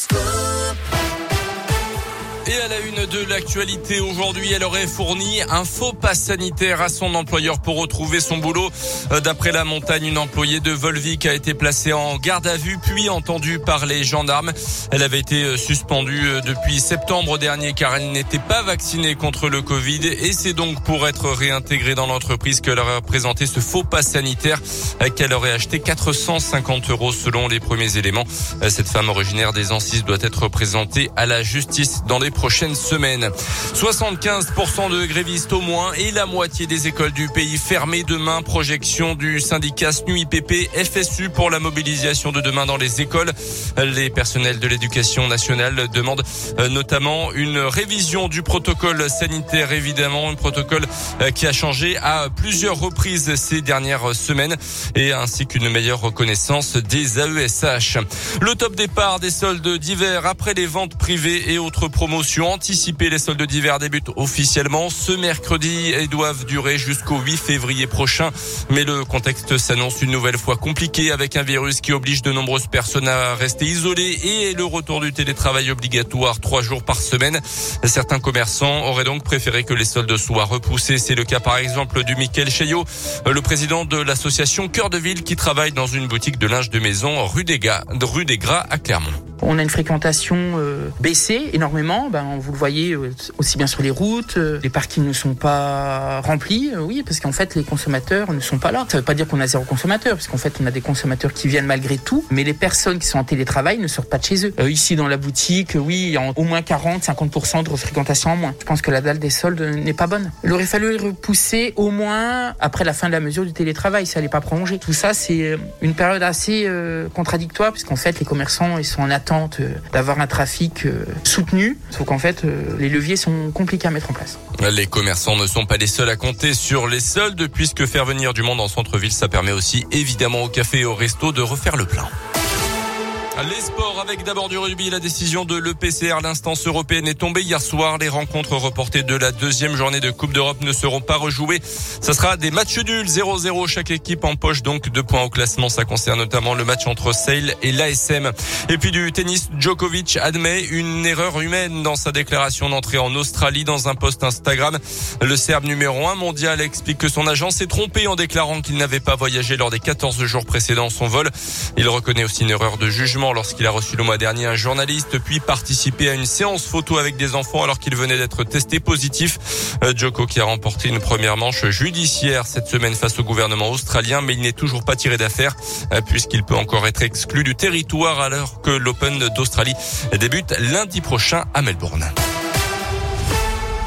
Et à la une de l'actualité aujourd'hui, elle aurait fourni un faux pass sanitaire à son employeur pour retrouver son boulot. Euh, d'après la montagne, une employée de Volvic a été placée en garde à vue puis entendue par les gendarmes. Elle avait été euh, suspendue euh, depuis septembre dernier car elle n'était pas vaccinée contre le Covid et c'est donc pour être réintégrée dans l'entreprise qu'elle aurait présenté ce faux pass sanitaire qu'elle aurait acheté 450 euros selon les premiers éléments. Cette femme originaire des Ancises doit être présentée à la justice dans les prochaines semaines. 75% de grévistes au moins et la moitié des écoles du pays fermées demain. Projection du syndicat SNUIPP FSU pour la mobilisation de demain dans les écoles. Les personnels de l'éducation nationale demandent euh, notamment une révision du protocole sanitaire, évidemment, un protocole euh, qui a changé à plusieurs reprises ces dernières semaines et ainsi qu'une meilleure reconnaissance des AESH. Le top départ des soldes d'hiver après les ventes privées et autres promotions Les soldes d'hiver débutent officiellement ce mercredi et doivent durer jusqu'au 8 février prochain. Mais le contexte s'annonce une nouvelle fois compliqué avec un virus qui oblige de nombreuses personnes à rester isolées et le retour du télétravail obligatoire trois jours par semaine. Certains commerçants auraient donc préféré que les soldes soient repoussés. C'est le cas par exemple du Michael Cheyot, le président de l'association Cœur de Ville qui travaille dans une boutique de linge de maison rue des Gras à Clermont. On a une fréquentation euh, baissée énormément. Ben, vous le voyez euh, aussi bien sur les routes. Euh, les parkings ne sont pas remplis. oui, parce qu'en fait, les consommateurs ne sont pas là. Ça ne veut pas dire qu'on a zéro consommateur, parce qu'en fait, on a des consommateurs qui viennent malgré tout. Mais les personnes qui sont en télétravail ne sortent pas de chez eux. ici, dans la boutique, oui, il y a au moins 40, 50% de fréquentation en moins. Je pense que la dalle des soldes n'est pas bonne. Il aurait fallu repousser au moins après la fin de la mesure du télétravail. Ça n'allait pas prolonger. Tout ça, c'est une période assez contradictoire, puisqu'en fait, les commerçants, ils sont en attente euh, d'avoir un trafic euh, soutenu. Sauf qu'en fait, euh, les leviers sont compliqués à mettre en place. Les commerçants ne sont pas les seuls à compter sur les soldes, puisque faire venir du monde en centre-ville, ça permet aussi évidemment au café et au resto de refaire le plein. Les sports avec d'abord du rugby. La décision de l'EPCR, l'instance européenne, est tombée hier soir. Les rencontres reportées de la deuxième journée de Coupe d'Europe ne seront pas rejouées. Ça sera des matchs nuls 0-0. Chaque équipe empoche donc deux points au classement. Ça concerne notamment le match entre Sale et l'ASM. Et puis du tennis, Djokovic admet une erreur humaine dans sa déclaration d'entrée en Australie dans un post Instagram. Le Serbe numéro 1 mondial explique que son agent s'est trompé en déclarant qu'il n'avait pas voyagé lors des 14 jours précédant son vol. Il reconnaît aussi une erreur de jugement lorsqu'il a reçu le mois dernier un journaliste, puis participé à une séance photo avec des enfants alors qu'il venait d'être testé positif. Euh, Joko qui a remporté une première manche judiciaire cette semaine face au gouvernement australien, mais il n'est toujours pas tiré d'affaire euh, puisqu'il peut encore être exclu du territoire alors que l'Open d'Australie débute lundi prochain à Melbourne.